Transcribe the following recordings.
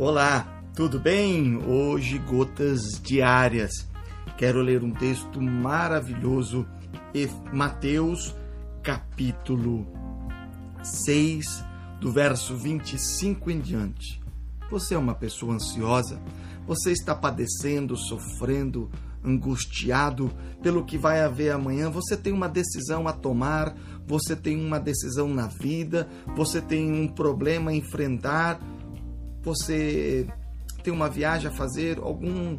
Olá, tudo bem? Hoje, gotas diárias. Quero ler um texto maravilhoso, Mateus, capítulo 6, do verso 25 em diante. Você é uma pessoa ansiosa? Você está padecendo, sofrendo, angustiado pelo que vai haver amanhã? Você tem uma decisão a tomar, você tem uma decisão na vida, você tem um problema a enfrentar, você tem uma viagem a fazer, algum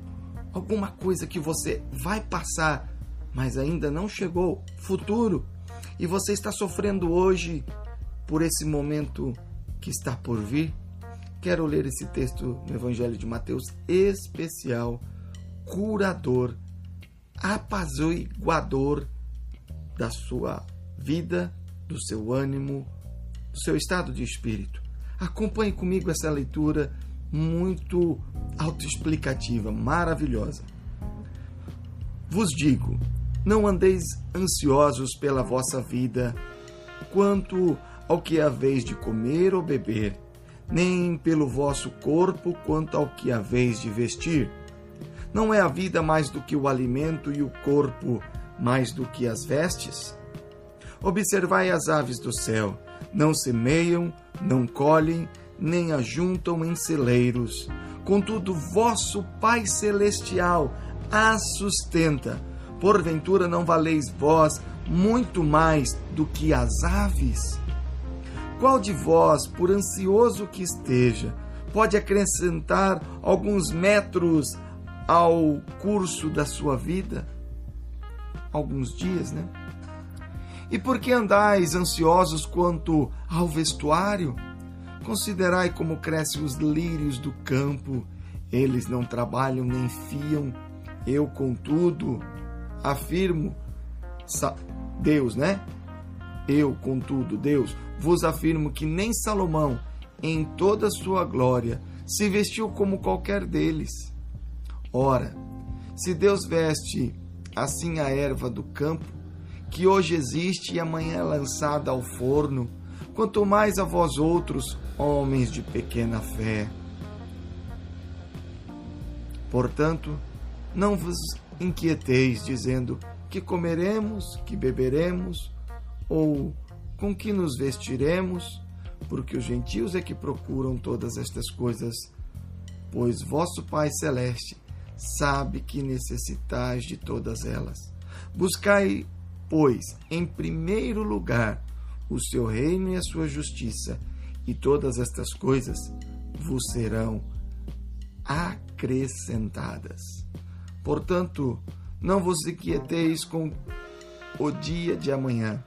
alguma coisa que você vai passar, mas ainda não chegou, futuro, e você está sofrendo hoje por esse momento que está por vir? Quero ler esse texto no Evangelho de Mateus especial, curador, apaziguador da sua vida, do seu ânimo, do seu estado de espírito. Acompanhe comigo essa leitura muito autoexplicativa, maravilhosa. Vos digo: não andeis ansiosos pela vossa vida, quanto ao que haveis de comer ou beber nem pelo vosso corpo quanto ao que haveis de vestir. Não é a vida mais do que o alimento e o corpo mais do que as vestes? Observai as aves do céu, não semeiam, não colhem, nem ajuntam em celeiros. Contudo, vosso Pai Celestial as sustenta. Porventura não valeis vós muito mais do que as aves? Qual de vós, por ansioso que esteja, pode acrescentar alguns metros ao curso da sua vida? Alguns dias, né? E por que andais ansiosos quanto ao vestuário? Considerai como crescem os lírios do campo, eles não trabalham nem fiam. Eu, contudo, afirmo, Deus, né? Eu, contudo, Deus, vos afirmo que nem Salomão, em toda a sua glória, se vestiu como qualquer deles. Ora, se Deus veste assim a erva do campo, que hoje existe e amanhã é lançada ao forno, quanto mais a vós outros, homens de pequena fé. Portanto, não vos inquieteis, dizendo que comeremos, que beberemos, ou com que nos vestiremos? Porque os gentios é que procuram todas estas coisas, pois vosso Pai Celeste sabe que necessitais de todas elas. Buscai, pois, em primeiro lugar o seu reino e a sua justiça, e todas estas coisas vos serão acrescentadas. Portanto, não vos inquieteis com o dia de amanhã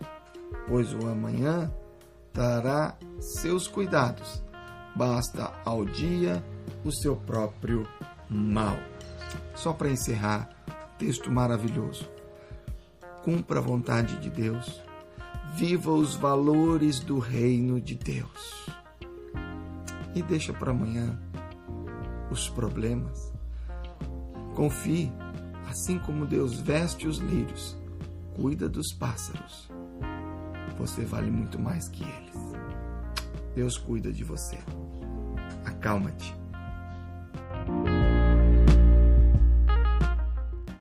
pois o amanhã dará seus cuidados. Basta ao dia o seu próprio mal. Só para encerrar, texto maravilhoso. Cumpra a vontade de Deus. Viva os valores do reino de Deus. E deixa para amanhã os problemas. Confie, assim como Deus veste os lírios, cuida dos pássaros você vale muito mais que eles. Deus cuida de você. Acalma-te.